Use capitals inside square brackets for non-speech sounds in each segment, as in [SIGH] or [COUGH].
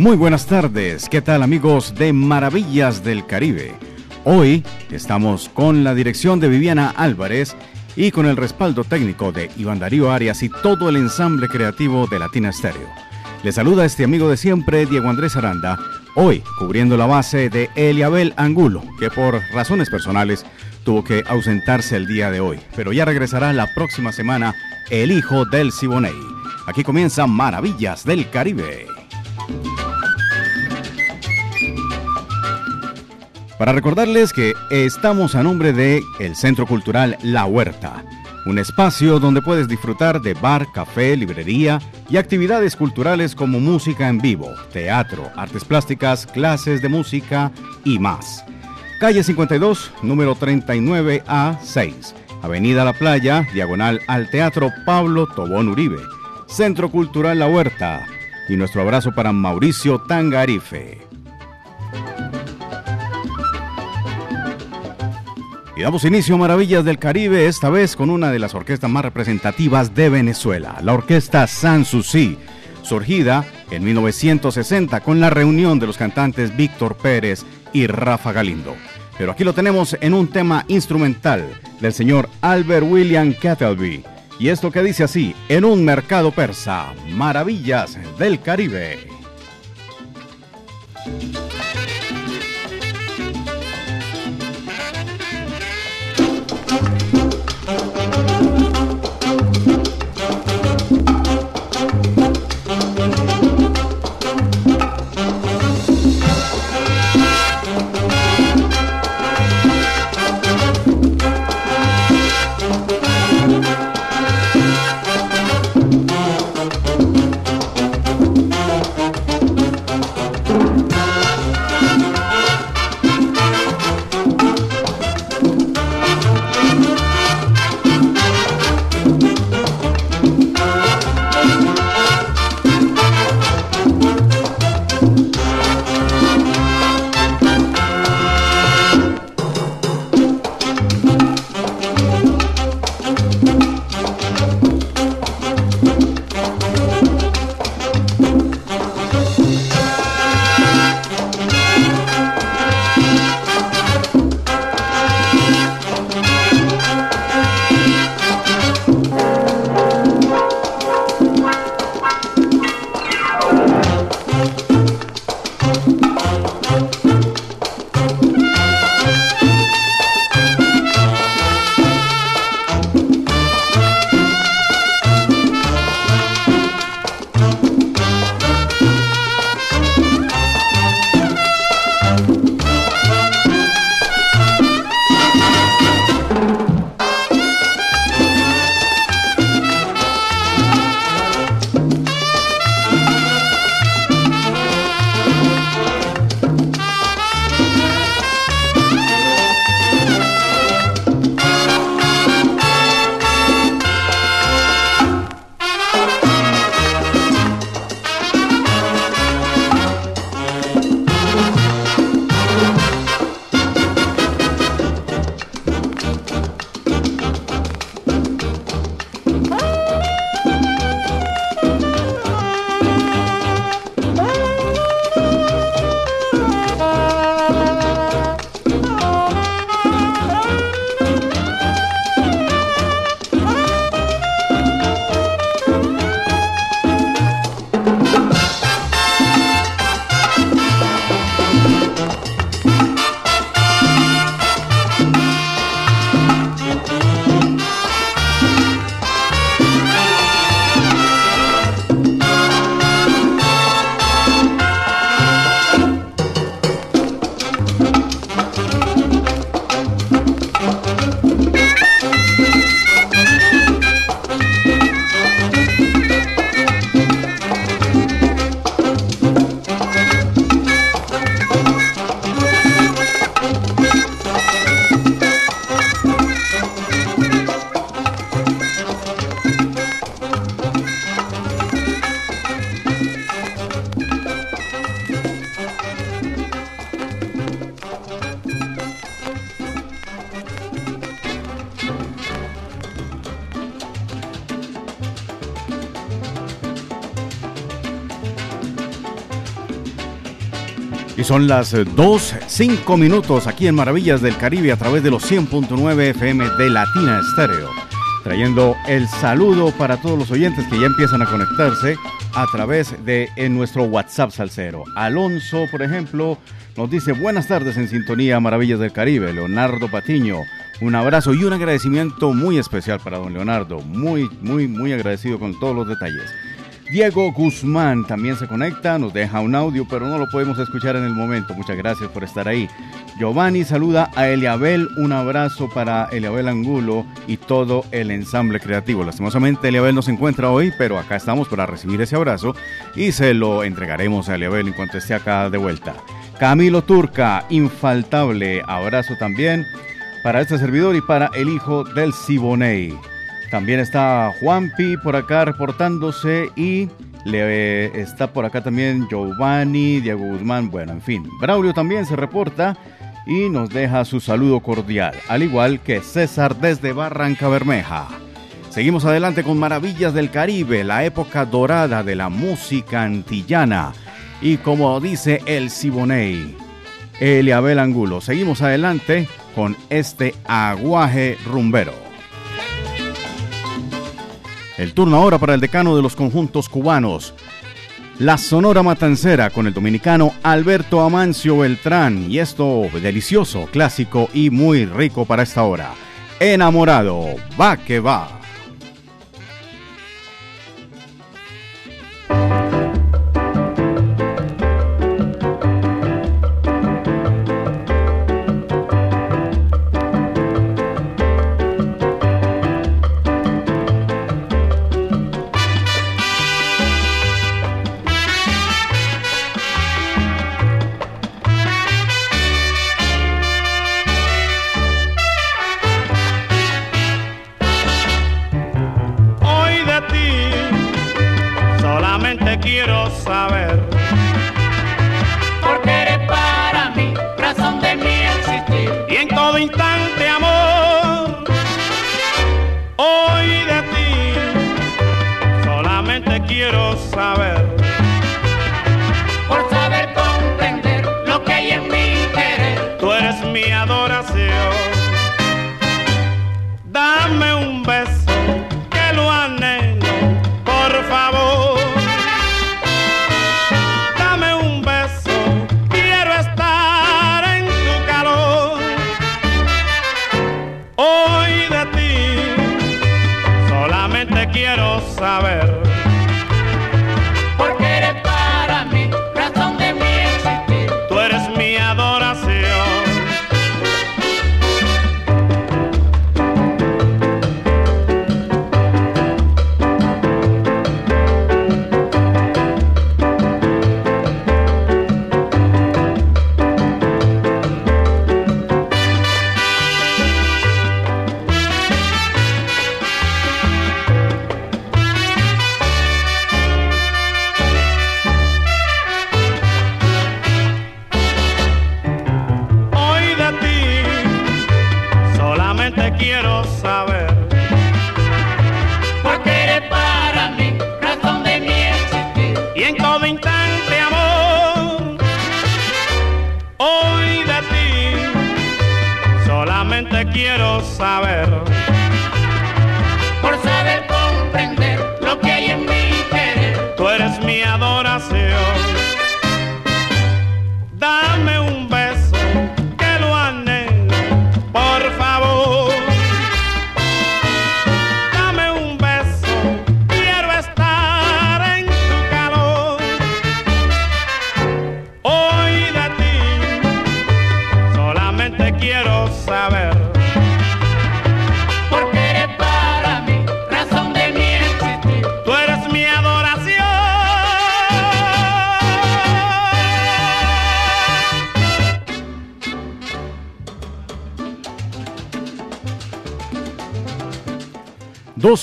Muy buenas tardes, ¿qué tal amigos de Maravillas del Caribe? Hoy estamos con la dirección de Viviana Álvarez y con el respaldo técnico de Iván Darío Arias y todo el ensamble creativo de Latina Stereo. Le saluda este amigo de siempre, Diego Andrés Aranda, hoy cubriendo la base de Eliabel Angulo, que por razones personales tuvo que ausentarse el día de hoy, pero ya regresará la próxima semana el hijo del Siboney. Aquí comienza Maravillas del Caribe. Para recordarles que estamos a nombre de el Centro Cultural La Huerta, un espacio donde puedes disfrutar de bar, café, librería y actividades culturales como música en vivo, teatro, artes plásticas, clases de música y más. Calle 52, número 39A6, Avenida La Playa, diagonal al Teatro Pablo Tobón Uribe, Centro Cultural La Huerta. Y nuestro abrazo para Mauricio Tangarife. Y damos inicio a Maravillas del Caribe, esta vez con una de las orquestas más representativas de Venezuela, la orquesta Sanssouci, surgida en 1960 con la reunión de los cantantes Víctor Pérez y Rafa Galindo. Pero aquí lo tenemos en un tema instrumental del señor Albert William Kettleby. Y esto que dice así, en un mercado persa, Maravillas del Caribe. Y son las 2, 5 minutos aquí en Maravillas del Caribe a través de los 100.9 FM de Latina Estéreo. Trayendo el saludo para todos los oyentes que ya empiezan a conectarse a través de nuestro WhatsApp Salcero. Alonso, por ejemplo, nos dice buenas tardes en sintonía Maravillas del Caribe. Leonardo Patiño, un abrazo y un agradecimiento muy especial para don Leonardo. Muy, muy, muy agradecido con todos los detalles. Diego Guzmán también se conecta, nos deja un audio, pero no lo podemos escuchar en el momento. Muchas gracias por estar ahí. Giovanni saluda a Eliabel, un abrazo para Eliabel Angulo y todo el ensamble creativo. Lastimosamente Eliabel no se encuentra hoy, pero acá estamos para recibir ese abrazo y se lo entregaremos a Eliabel en cuanto esté acá de vuelta. Camilo Turca, infaltable, abrazo también para este servidor y para el hijo del Siboney. También está Juanpi por acá reportándose y le está por acá también Giovanni, Diego Guzmán, bueno, en fin. Braulio también se reporta y nos deja su saludo cordial, al igual que César desde Barranca Bermeja. Seguimos adelante con Maravillas del Caribe, la época dorada de la música antillana. Y como dice el Siboney, Eliabel Angulo, seguimos adelante con este aguaje rumbero. El turno ahora para el decano de los conjuntos cubanos. La Sonora Matancera con el dominicano Alberto Amancio Beltrán. Y esto delicioso, clásico y muy rico para esta hora. Enamorado, va que va.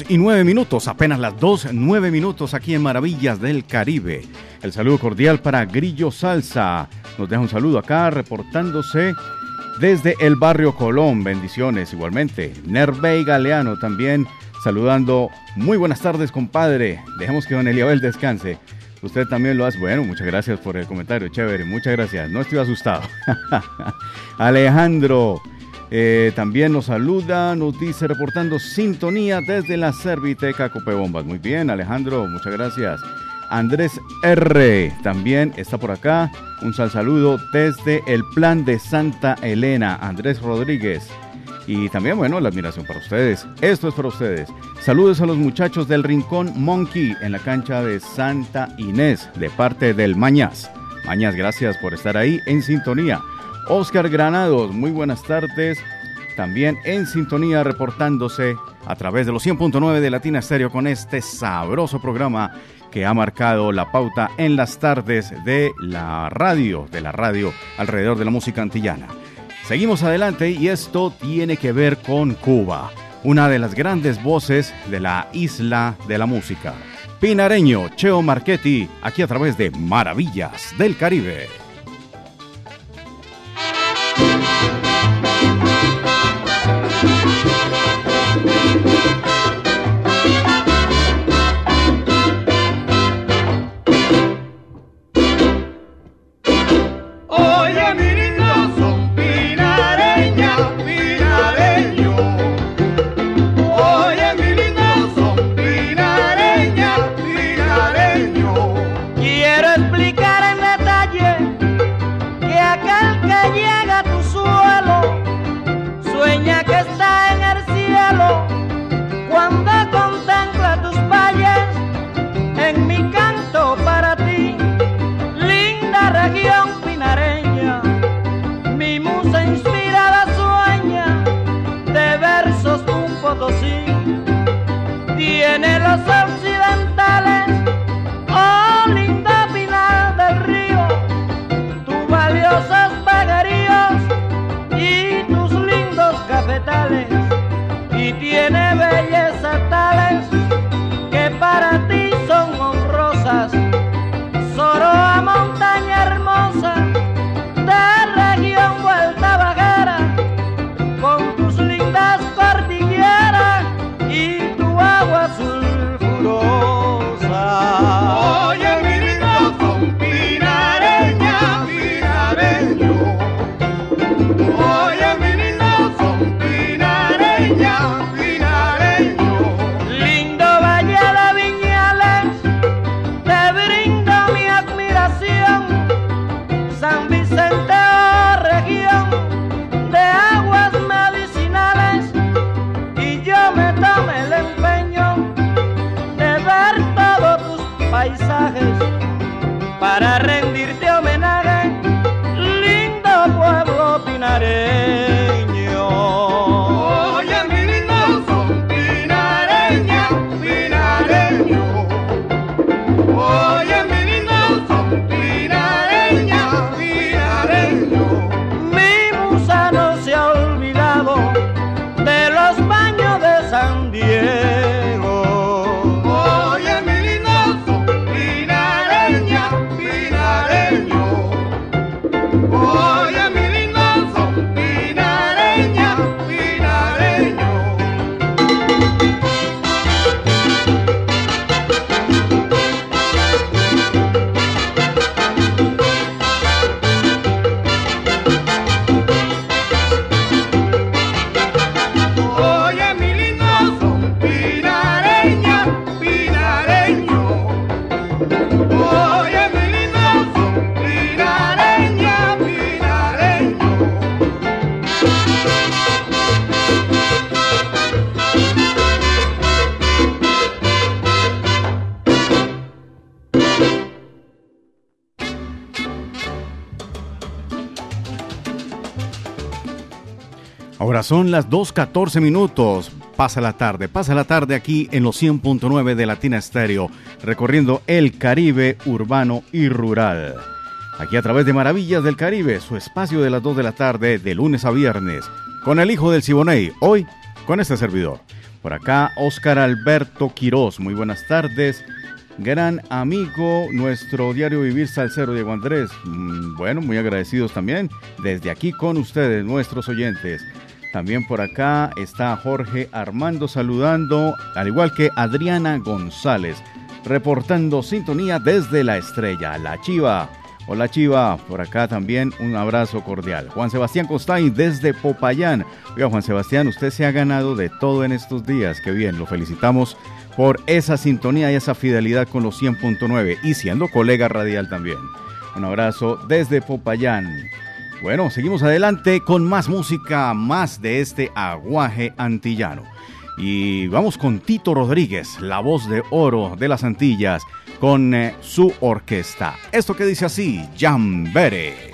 Y nueve minutos, apenas las dos, nueve minutos aquí en Maravillas del Caribe. El saludo cordial para Grillo Salsa. Nos deja un saludo acá reportándose desde el barrio Colón. Bendiciones igualmente. Nervey Galeano también saludando. Muy buenas tardes, compadre. Dejemos que don Eliabel descanse. Usted también lo hace. Bueno, muchas gracias por el comentario, chévere, muchas gracias. No estoy asustado. [LAUGHS] Alejandro eh, también nos saluda, nos dice reportando sintonía desde la Serviteca Copebombas. Muy bien, Alejandro, muchas gracias. Andrés R. también está por acá. Un sal saludo desde el plan de Santa Elena, Andrés Rodríguez. Y también, bueno, la admiración para ustedes. Esto es para ustedes. Saludos a los muchachos del Rincón Monkey en la cancha de Santa Inés, de parte del Mañas. Mañas, gracias por estar ahí en sintonía. Oscar Granados, muy buenas tardes. También en sintonía reportándose a través de los 100.9 de Latina Estéreo con este sabroso programa que ha marcado la pauta en las tardes de la radio, de la radio alrededor de la música antillana. Seguimos adelante y esto tiene que ver con Cuba, una de las grandes voces de la isla de la música. Pinareño, Cheo Marchetti, aquí a través de Maravillas del Caribe. Son las 2.14 minutos. Pasa la tarde, pasa la tarde aquí en los 100.9 de Latina Estéreo, recorriendo el Caribe urbano y rural. Aquí a través de Maravillas del Caribe, su espacio de las 2 de la tarde, de lunes a viernes, con el hijo del Siboney, hoy con este servidor. Por acá, Óscar Alberto Quirós, muy buenas tardes. Gran amigo, nuestro diario Vivir Salcero Diego Andrés. Mm, bueno, muy agradecidos también desde aquí con ustedes, nuestros oyentes. También por acá está Jorge Armando saludando, al igual que Adriana González. reportando sintonía desde la estrella, la Chiva. Hola Chiva, por acá también un abrazo cordial. Juan Sebastián Costay desde Popayán. Oiga Juan Sebastián, usted se ha ganado de todo en estos días. Qué bien, lo felicitamos por esa sintonía y esa fidelidad con los 100.9 y siendo colega radial también. Un abrazo desde Popayán. Bueno, seguimos adelante con más música, más de este aguaje antillano. Y vamos con Tito Rodríguez, la voz de oro de las Antillas, con eh, su orquesta. Esto que dice así, Jambere.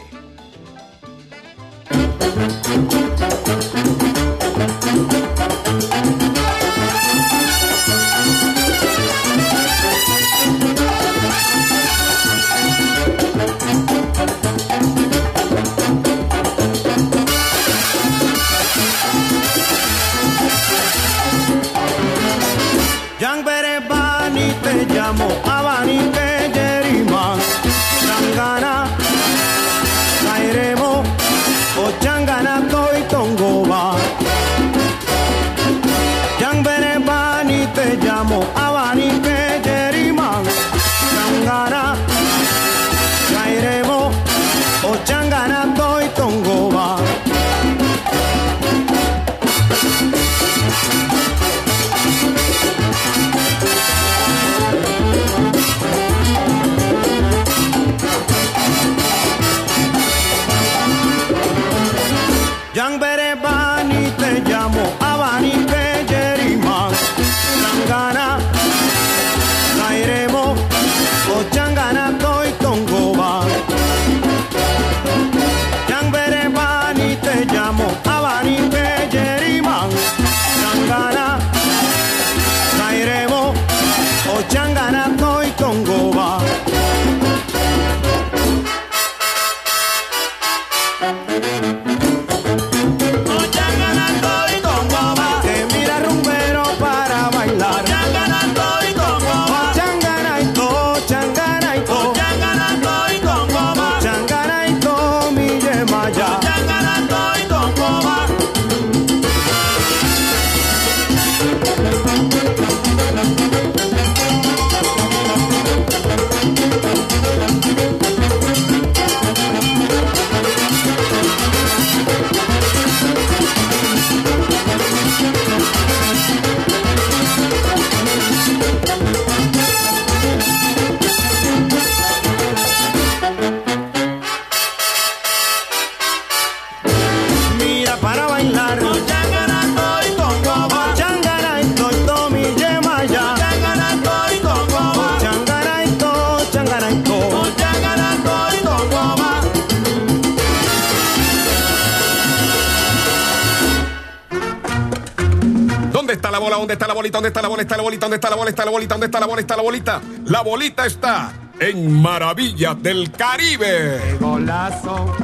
¿Dónde está la bola? ¿Está la bolita? ¿Dónde está la bola? ¿Está la bolita? ¿Dónde está la bola? ¿Está la bolita? La bolita está en Maravillas del Caribe. ¡Qué golazo!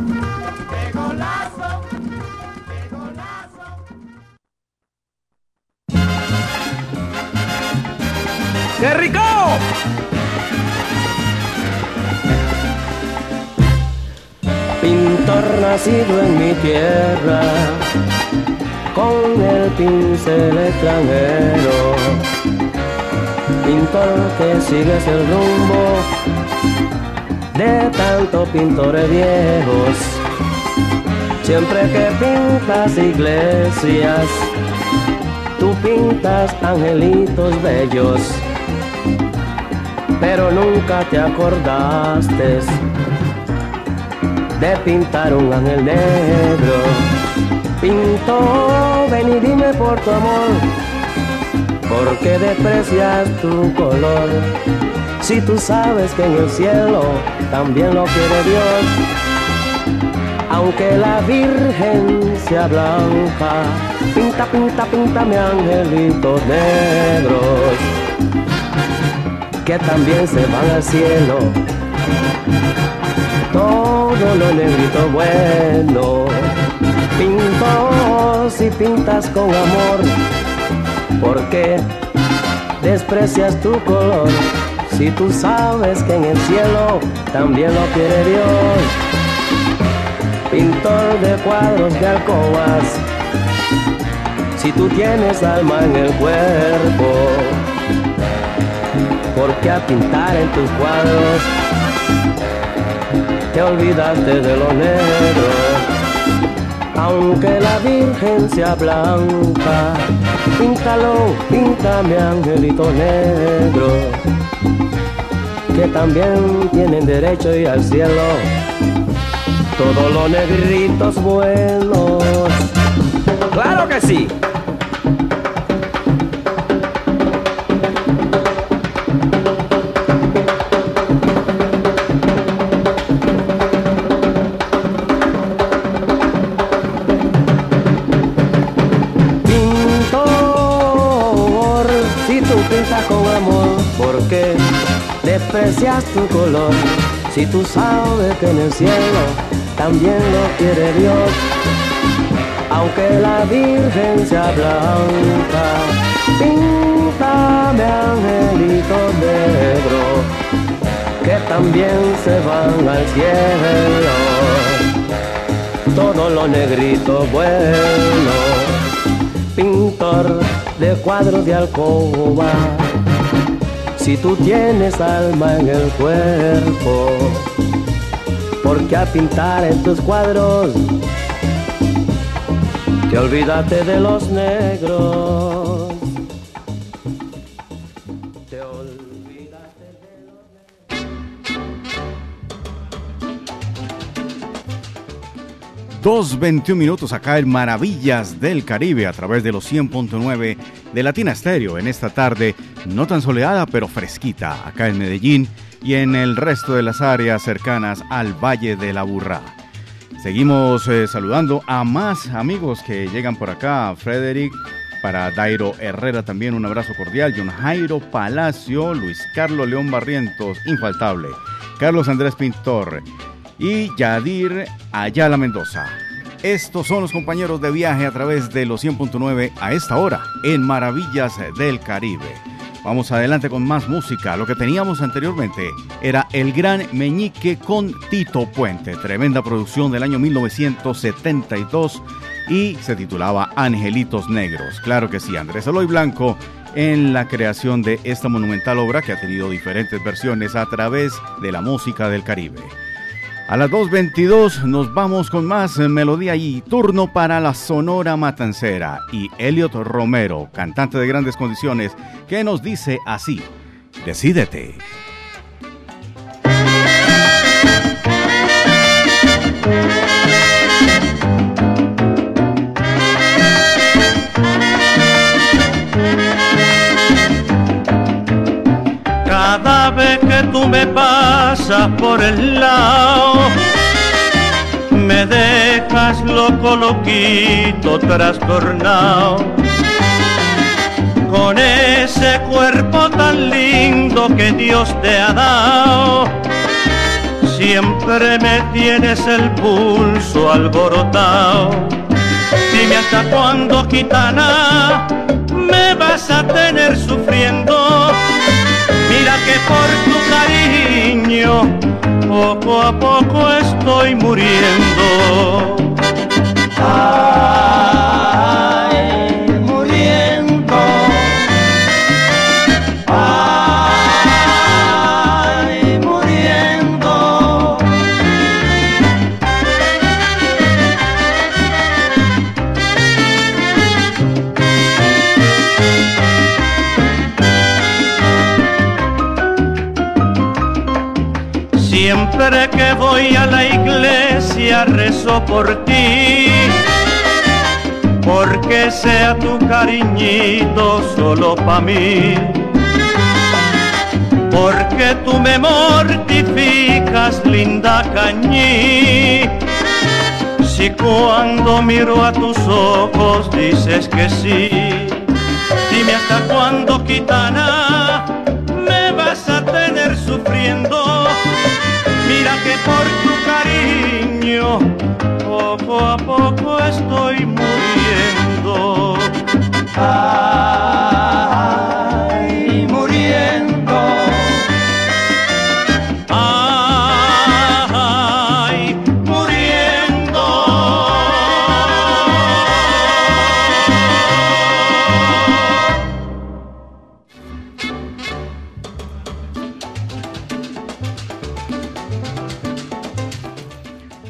¡Qué golazo! ¡Qué golazo! ¡Qué rico! Pintor nacido en mi tierra pincel extranjero. Pintor que sigues el rumbo de tantos pintores viejos. Siempre que pintas iglesias, tú pintas angelitos bellos, pero nunca te acordaste de pintar un ángel negro Pinto, ven y dime por tu amor, ¿por qué desprecias tu color? Si tú sabes que en el cielo también lo quiere Dios, aunque la Virgen sea blanca, pinta, pinta, pinta mi angelitos negros, que también se van al cielo. Todo lo negrito bueno Pinto si pintas con amor, ¿por qué desprecias tu color? Si tú sabes que en el cielo también lo quiere Dios. Pintor de cuadros de alcobas, si tú tienes alma en el cuerpo, porque a pintar en tus cuadros te olvidaste de lo negro. Aunque la Virgen sea blanca, píntalo, píntame angelito negro, que también tienen derecho a ir al cielo. Todos los negritos buenos, claro que sí. Desprecias tu color, si tú sabes que en el cielo también lo quiere Dios, aunque la Virgen sea blanca, píntame angelitos negros, que también se van al cielo, todos los negritos buenos, pintor de cuadros de alcoba si tú tienes alma en el cuerpo, porque a pintar en tus cuadros te olvídate de los negros. 2.21 minutos acá en Maravillas del Caribe a través de los 100.9 de Latina Stereo en esta tarde no tan soleada pero fresquita acá en Medellín y en el resto de las áreas cercanas al Valle de la Burra. Seguimos eh, saludando a más amigos que llegan por acá, Frederick, para Dairo Herrera también un abrazo cordial, John Jairo Palacio, Luis Carlos León Barrientos, infaltable, Carlos Andrés Pintor, y Yadir Ayala Mendoza. Estos son los compañeros de viaje a través de los 100.9 a esta hora en Maravillas del Caribe. Vamos adelante con más música. Lo que teníamos anteriormente era El Gran Meñique con Tito Puente, tremenda producción del año 1972 y se titulaba Angelitos Negros. Claro que sí, Andrés Aloy Blanco en la creación de esta monumental obra que ha tenido diferentes versiones a través de la música del Caribe. A las 2.22 nos vamos con más melodía y turno para la Sonora Matancera y Elliot Romero, cantante de grandes condiciones, que nos dice así, decídete. Cada vez que tú me pasas por el lado, me dejas loco, loquito, trastornado. Con ese cuerpo tan lindo que Dios te ha dado, siempre me tienes el pulso alborotado. Dime hasta cuándo, gitana, me vas a tener sufriendo que por tu cariño poco a poco estoy muriendo. Ay, voy a la iglesia rezo por ti, porque sea tu cariñito solo para mí. Porque tú me mortificas, linda cañí. Si cuando miro a tus ojos dices que sí, dime hasta cuándo, gitana, me vas a tener sufriendo.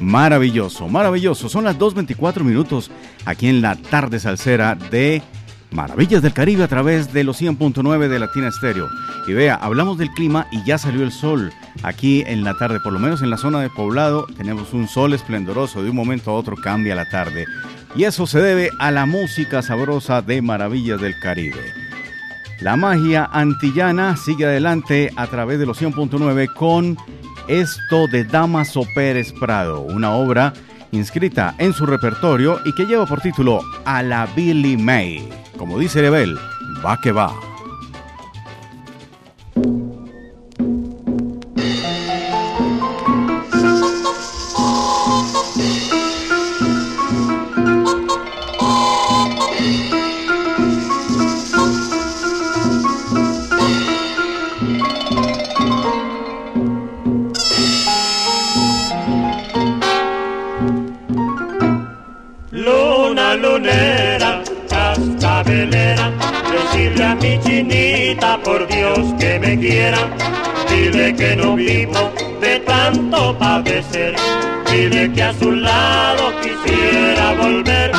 Maravilloso, maravilloso. Son las 2.24 minutos aquí en la tarde salsera de Maravillas del Caribe a través de los 100.9 de Latina Estéreo. Y vea, hablamos del clima y ya salió el sol aquí en la tarde, por lo menos en la zona de poblado tenemos un sol esplendoroso, de un momento a otro cambia la tarde. Y eso se debe a la música sabrosa de Maravillas del Caribe. La magia antillana sigue adelante a través de los 100.9 con esto de Damaso Pérez Prado, una obra inscrita en su repertorio y que lleva por título A la Billy May. Como dice Rebel, va que va. Por Dios que me quiera. Dile que no vivo de tanto padecer. Dile que a su lado quisiera volver.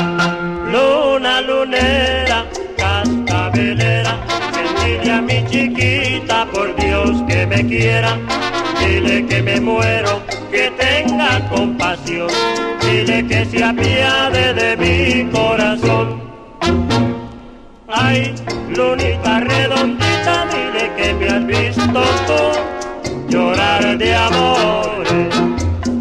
Luna lunera, cascabelera, sentirle a mi chiquita por Dios que me quiera. Dile que me muero, que tenga compasión. Dile que se apiade de mi corazón. Ay, lunita redondita, dile que me has visto tú llorar de amores.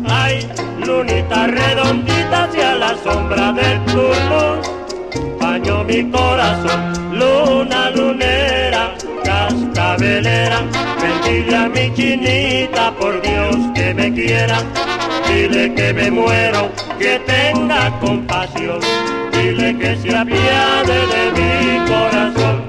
Ay, lunita redondita, hacia la sombra del tu baño mi corazón. Luna lunera, cascabelera, bendiga a mi chinita, por Dios que me quiera. Dile que me muero, que tenga compasión pedirle que se apiade de mi corazón.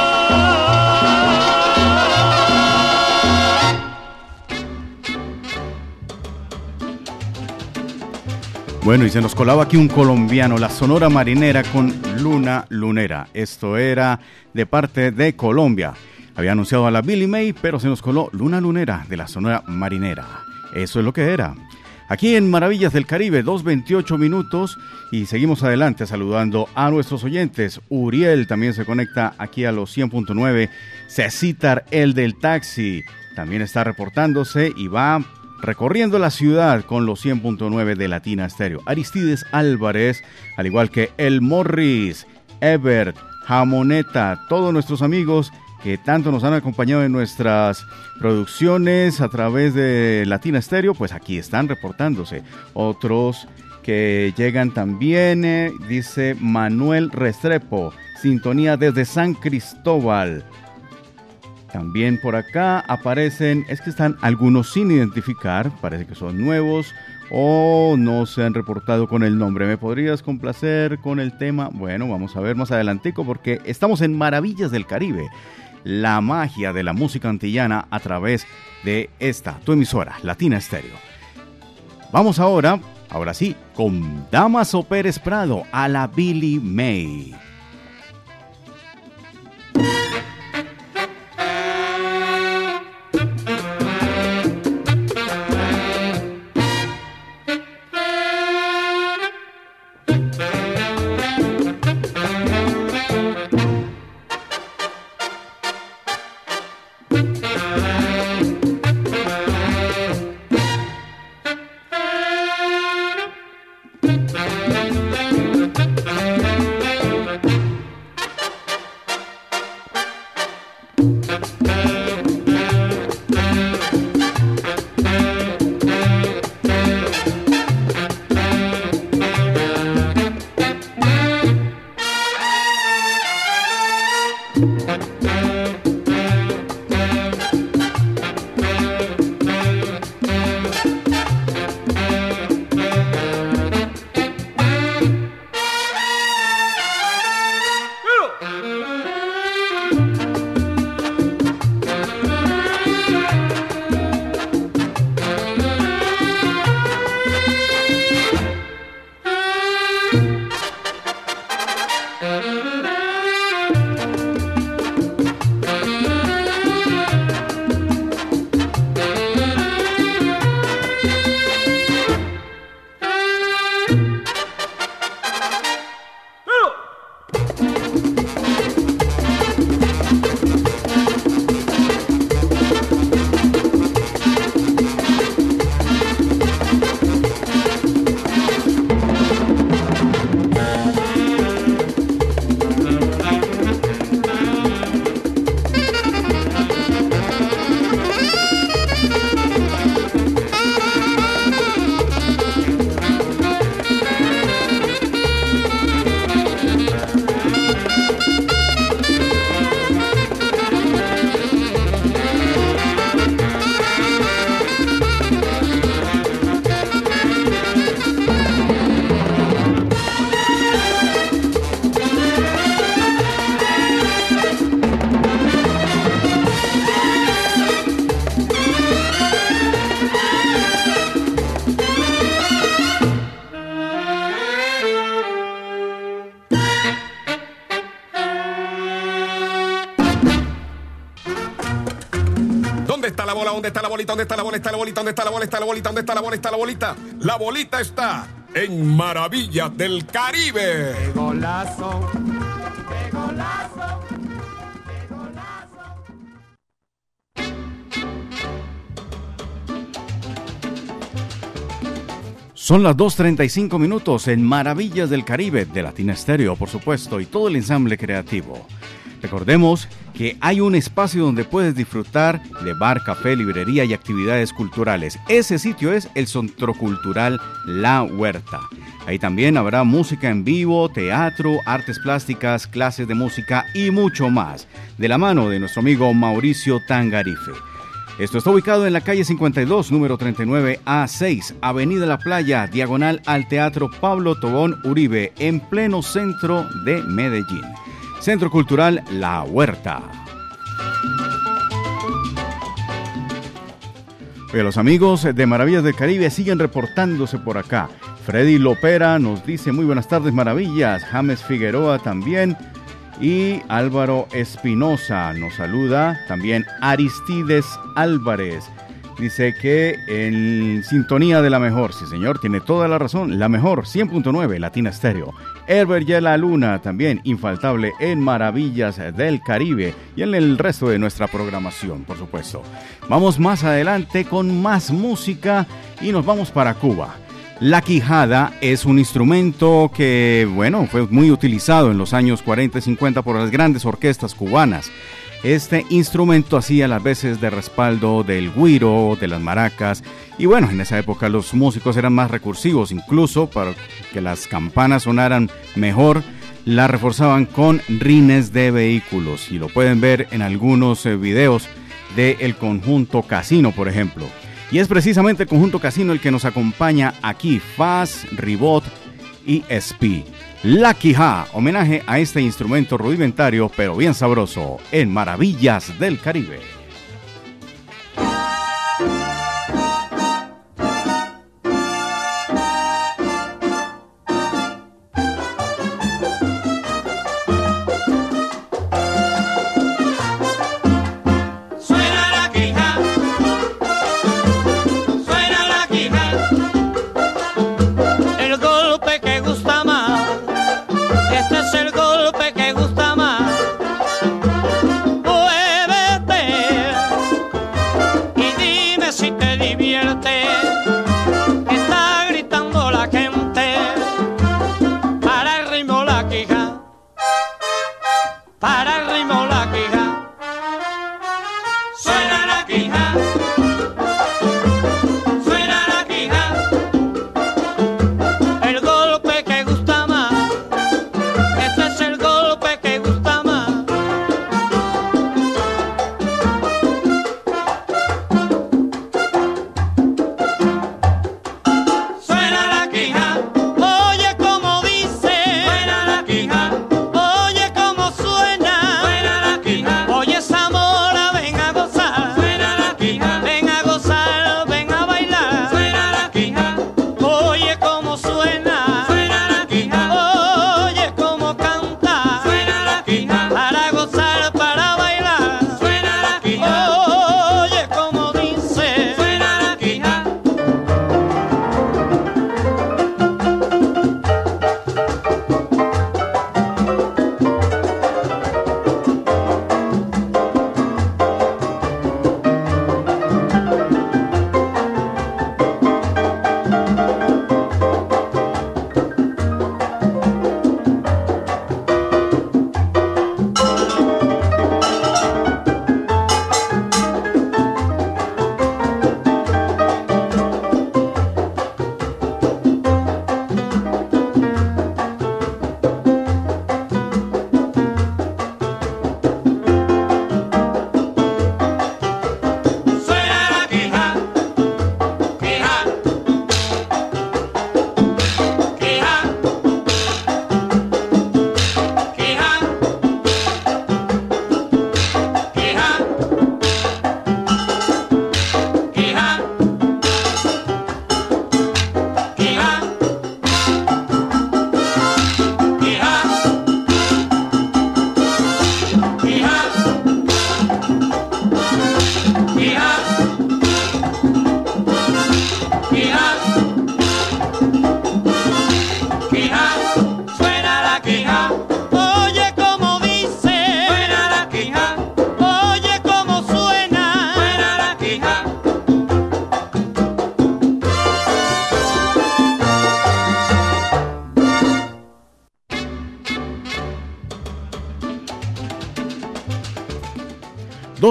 Bueno, y se nos colaba aquí un colombiano, la Sonora Marinera con Luna Lunera. Esto era de parte de Colombia. Había anunciado a la Billy May, pero se nos coló Luna Lunera de la Sonora Marinera. Eso es lo que era. Aquí en Maravillas del Caribe, 2.28 minutos y seguimos adelante saludando a nuestros oyentes. Uriel también se conecta aquí a los 100.9. Cecitar, el del taxi, también está reportándose y va recorriendo la ciudad con los 100.9 de Latina Stereo. Aristides Álvarez, al igual que El Morris, Ebert, Jamoneta, todos nuestros amigos que tanto nos han acompañado en nuestras producciones a través de Latina Stereo, pues aquí están reportándose. Otros que llegan también, eh, dice Manuel Restrepo, sintonía desde San Cristóbal. También por acá aparecen, es que están algunos sin identificar, parece que son nuevos o no se han reportado con el nombre. ¿Me podrías complacer con el tema? Bueno, vamos a ver más adelantico porque estamos en Maravillas del Caribe, la magia de la música antillana a través de esta, tu emisora, Latina Estéreo. Vamos ahora, ahora sí, con Damaso Pérez Prado a la Billy May. ¿Dónde está la bolita? ¿Dónde está la bolita? ¿Dónde está la bolita? ¿Dónde está la bolita? ¿Dónde está la bolita? ¿Dónde está la bolita? La bolita está en Maravillas del Caribe. ¡Qué golazo! ¡Qué golazo! ¡Qué golazo! Son las 2.35 minutos en Maravillas del Caribe de Latina Estéreo, por supuesto, y todo el ensamble creativo. Recordemos que hay un espacio donde puedes disfrutar de bar, café, librería y actividades culturales. Ese sitio es el Centro Cultural La Huerta. Ahí también habrá música en vivo, teatro, artes plásticas, clases de música y mucho más, de la mano de nuestro amigo Mauricio Tangarife. Esto está ubicado en la calle 52, número 39A6, Avenida La Playa, diagonal al Teatro Pablo Tobón Uribe, en pleno centro de Medellín. Centro Cultural La Huerta. Los amigos de Maravillas del Caribe siguen reportándose por acá. Freddy Lopera nos dice muy buenas tardes, maravillas. James Figueroa también. Y Álvaro Espinosa nos saluda. También Aristides Álvarez. Dice que en sintonía de la mejor, sí señor, tiene toda la razón, la mejor, 100.9 Latina Estéreo. Herbert y la Luna, también infaltable en Maravillas del Caribe y en el resto de nuestra programación, por supuesto. Vamos más adelante con más música y nos vamos para Cuba. La quijada es un instrumento que, bueno, fue muy utilizado en los años 40 y 50 por las grandes orquestas cubanas. Este instrumento hacía las veces de respaldo del guiro, de las maracas, y bueno, en esa época los músicos eran más recursivos, incluso para que las campanas sonaran mejor, la reforzaban con rines de vehículos, y lo pueden ver en algunos eh, videos del conjunto Casino, por ejemplo. Y es precisamente el conjunto Casino el que nos acompaña aquí, Faz, Ribot y Spi. La Quijá, homenaje a este instrumento rudimentario pero bien sabroso en Maravillas del Caribe.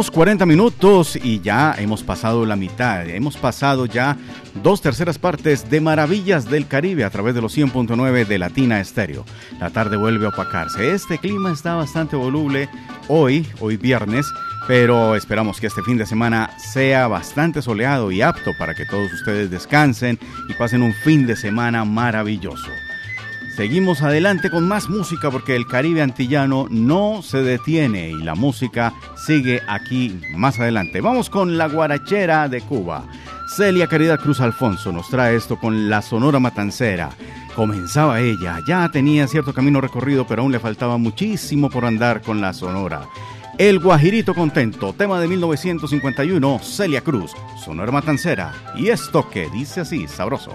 2.40 minutos y ya hemos pasado la mitad, hemos pasado ya dos terceras partes de Maravillas del Caribe a través de los 100.9 de Latina Estéreo. La tarde vuelve a opacarse. Este clima está bastante voluble hoy, hoy viernes, pero esperamos que este fin de semana sea bastante soleado y apto para que todos ustedes descansen y pasen un fin de semana maravilloso. Seguimos adelante con más música porque el Caribe antillano no se detiene y la música sigue aquí más adelante. Vamos con la guarachera de Cuba. Celia Querida Cruz Alfonso nos trae esto con la Sonora Matancera. Comenzaba ella, ya tenía cierto camino recorrido, pero aún le faltaba muchísimo por andar con la Sonora. El Guajirito Contento, tema de 1951, Celia Cruz, Sonora Matancera. Y esto que dice así, sabroso.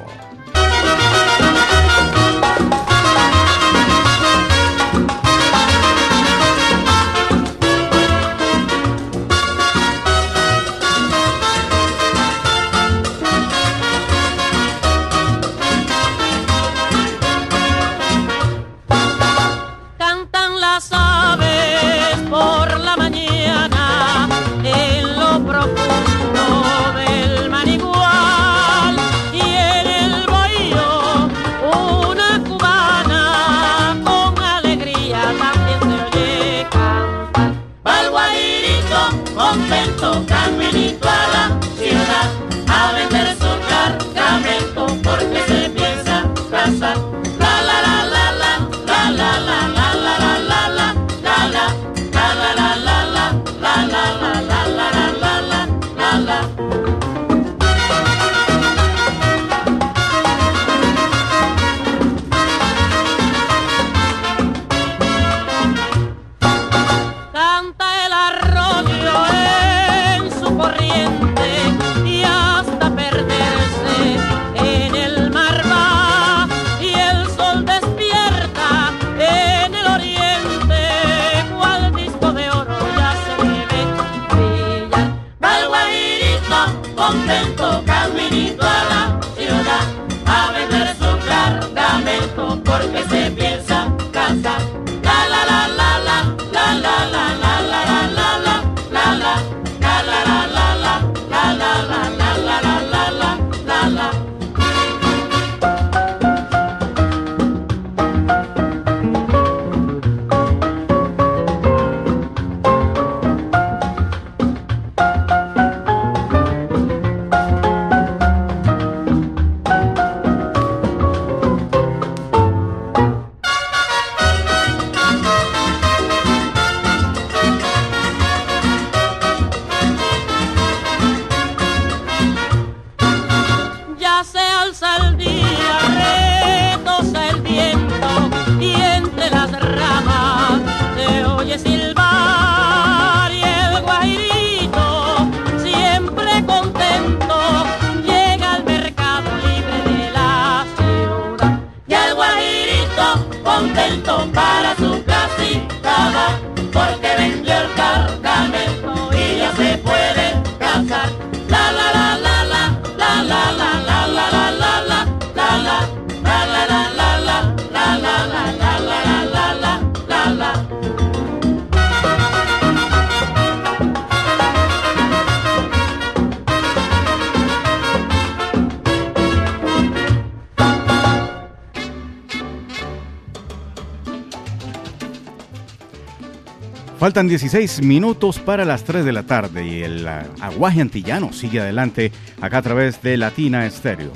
Faltan 16 minutos para las 3 de la tarde y el aguaje antillano sigue adelante acá a través de Latina Estéreo.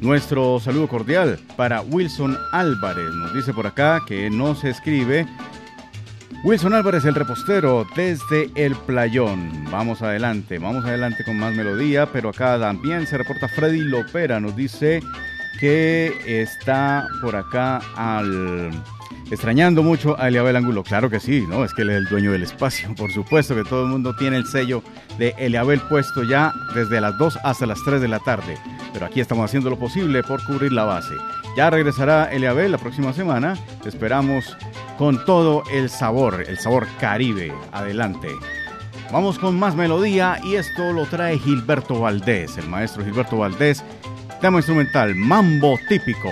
Nuestro saludo cordial para Wilson Álvarez. Nos dice por acá que no se escribe. Wilson Álvarez, el repostero, desde el playón. Vamos adelante, vamos adelante con más melodía, pero acá también se reporta Freddy Lopera. Nos dice que está por acá al Extrañando mucho a Eliabel Angulo, claro que sí, ¿no? Es que él es el dueño del espacio, [LAUGHS] por supuesto que todo el mundo tiene el sello de Eliabel puesto ya desde las 2 hasta las 3 de la tarde. Pero aquí estamos haciendo lo posible por cubrir la base. Ya regresará Eliabel la próxima semana, esperamos con todo el sabor, el sabor caribe. Adelante. Vamos con más melodía y esto lo trae Gilberto Valdés, el maestro Gilberto Valdés, tema instrumental Mambo Típico.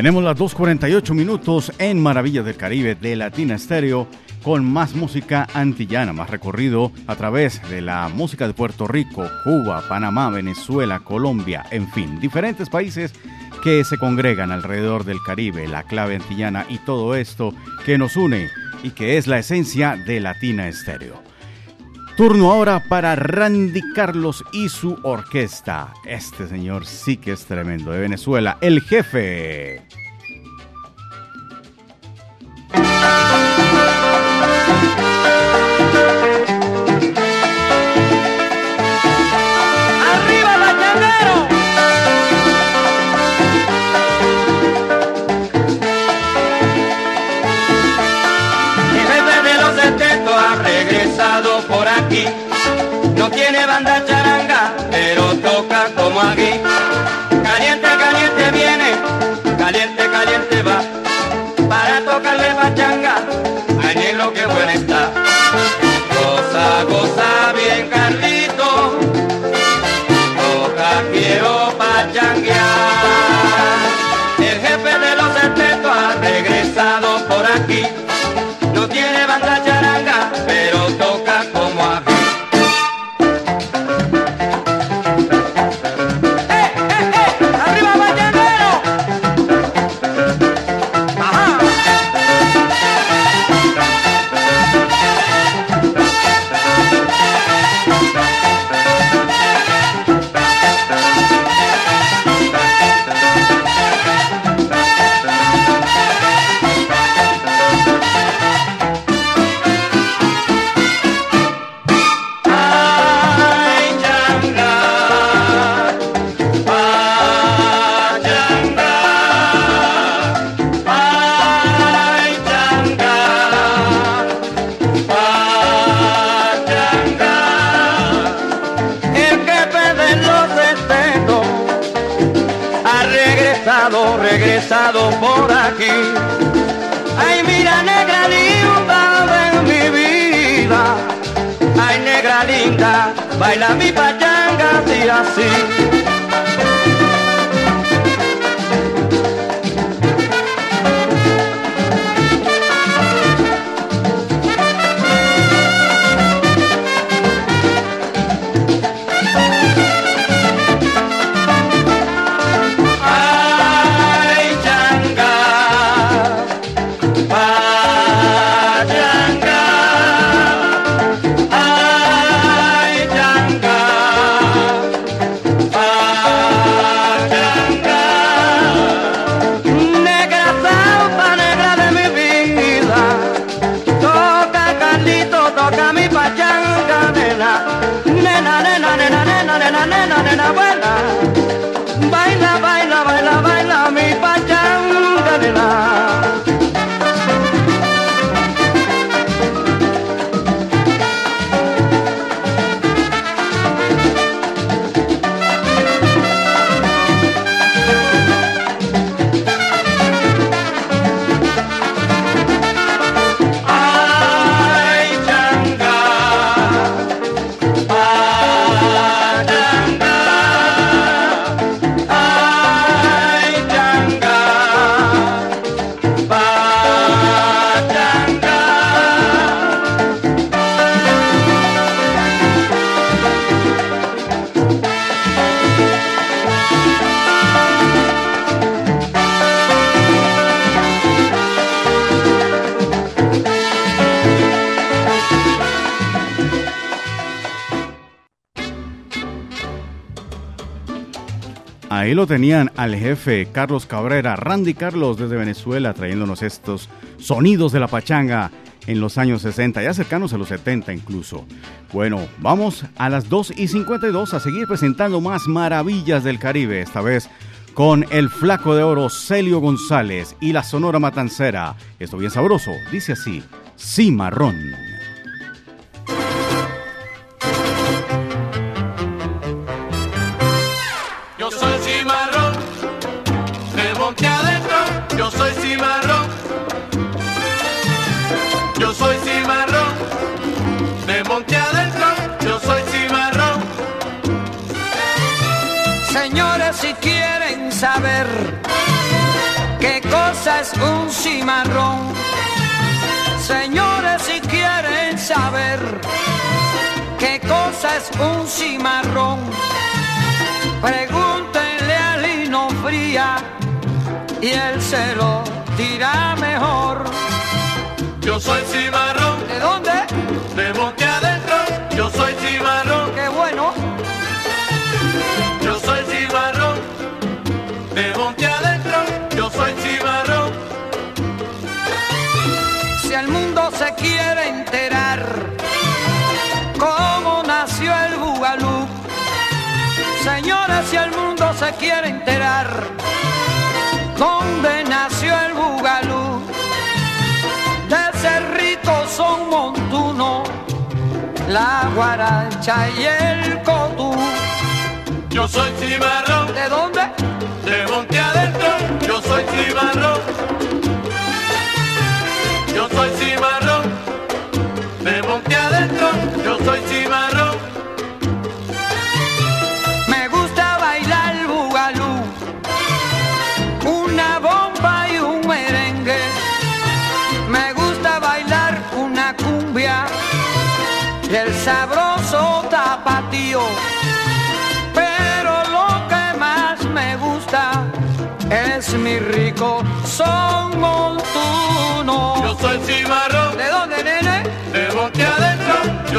Tenemos las 2.48 minutos en Maravillas del Caribe de Latina Estéreo con más música antillana, más recorrido a través de la música de Puerto Rico, Cuba, Panamá, Venezuela, Colombia, en fin, diferentes países que se congregan alrededor del Caribe, la clave antillana y todo esto que nos une y que es la esencia de Latina Estéreo. Turno ahora para Randy Carlos y su orquesta. Este señor sí que es tremendo, de Venezuela, el jefe. Tenían al jefe Carlos Cabrera, Randy Carlos desde Venezuela, trayéndonos estos sonidos de la pachanga en los años 60, ya cercanos a los 70 incluso. Bueno, vamos a las 2 y 52 a seguir presentando más maravillas del Caribe, esta vez con el flaco de oro Celio González y la Sonora Matancera. Esto bien sabroso, dice así, Cimarrón. Es un cimarrón? Señores, si quieren saber qué cosa es un cimarrón, pregúntenle a Lino Fría y él se lo dirá mejor. Yo soy cimarrón. ¿De dónde? De monte adentro. Yo soy cimarrón. Si el mundo se quiere enterar dónde nació el bugalú, de Cerrito son Montuno, la guaracha y el cotú. Yo soy cimarrón. ¿De dónde? De monte adentro. Yo soy cimarrón. Yo soy cimarrón.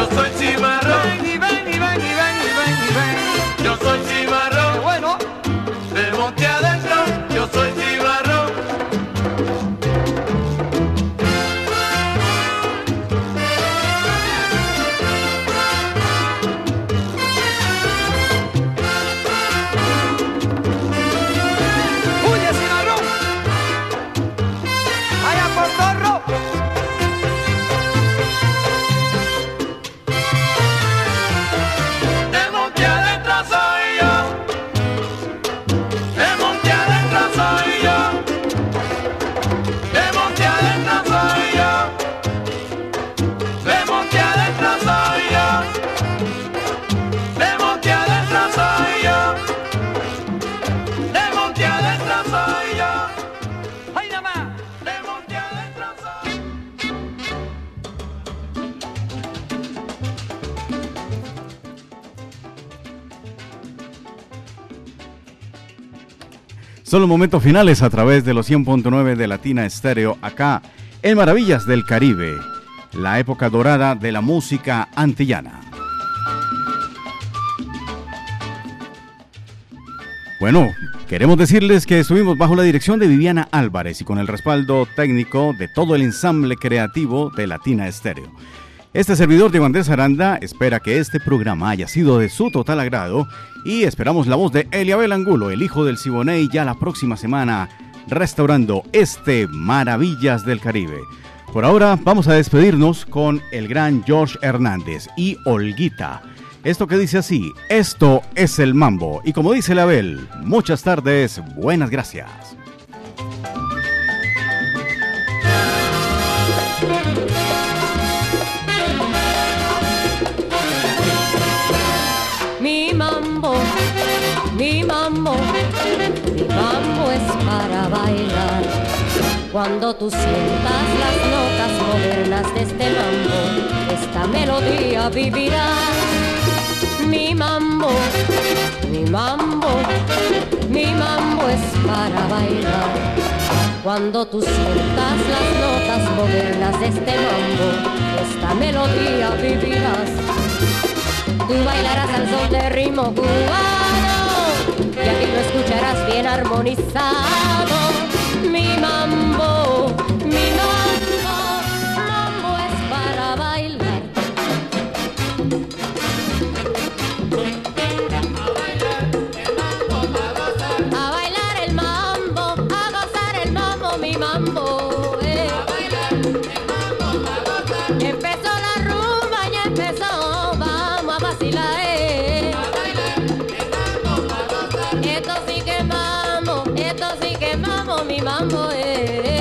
Soy cimarrón. Son los momentos finales a través de los 100.9 de Latina Estéreo acá en Maravillas del Caribe, la época dorada de la música antillana. Bueno, queremos decirles que estuvimos bajo la dirección de Viviana Álvarez y con el respaldo técnico de todo el ensamble creativo de Latina Estéreo. Este servidor de Andrés Aranda espera que este programa haya sido de su total agrado y esperamos la voz de Eliabel Angulo, el hijo del Siboney, ya la próxima semana restaurando este Maravillas del Caribe. Por ahora vamos a despedirnos con el gran George Hernández y Olguita. Esto que dice así, esto es el mambo. Y como dice Eliabel, muchas tardes, buenas gracias. Mi mambo es para bailar. Cuando tú sientas las notas modernas de este mambo, esta melodía vivirá. Mi mambo, mi mambo, mi mambo es para bailar. Cuando tú sientas las notas modernas de este mambo, esta melodía vivirás. Tú bailarás al son de ritmo cubano y aquí lo escucharás bien armonizado. Mi mambo, mambo, esto sí que mambo, mi mambo. eh.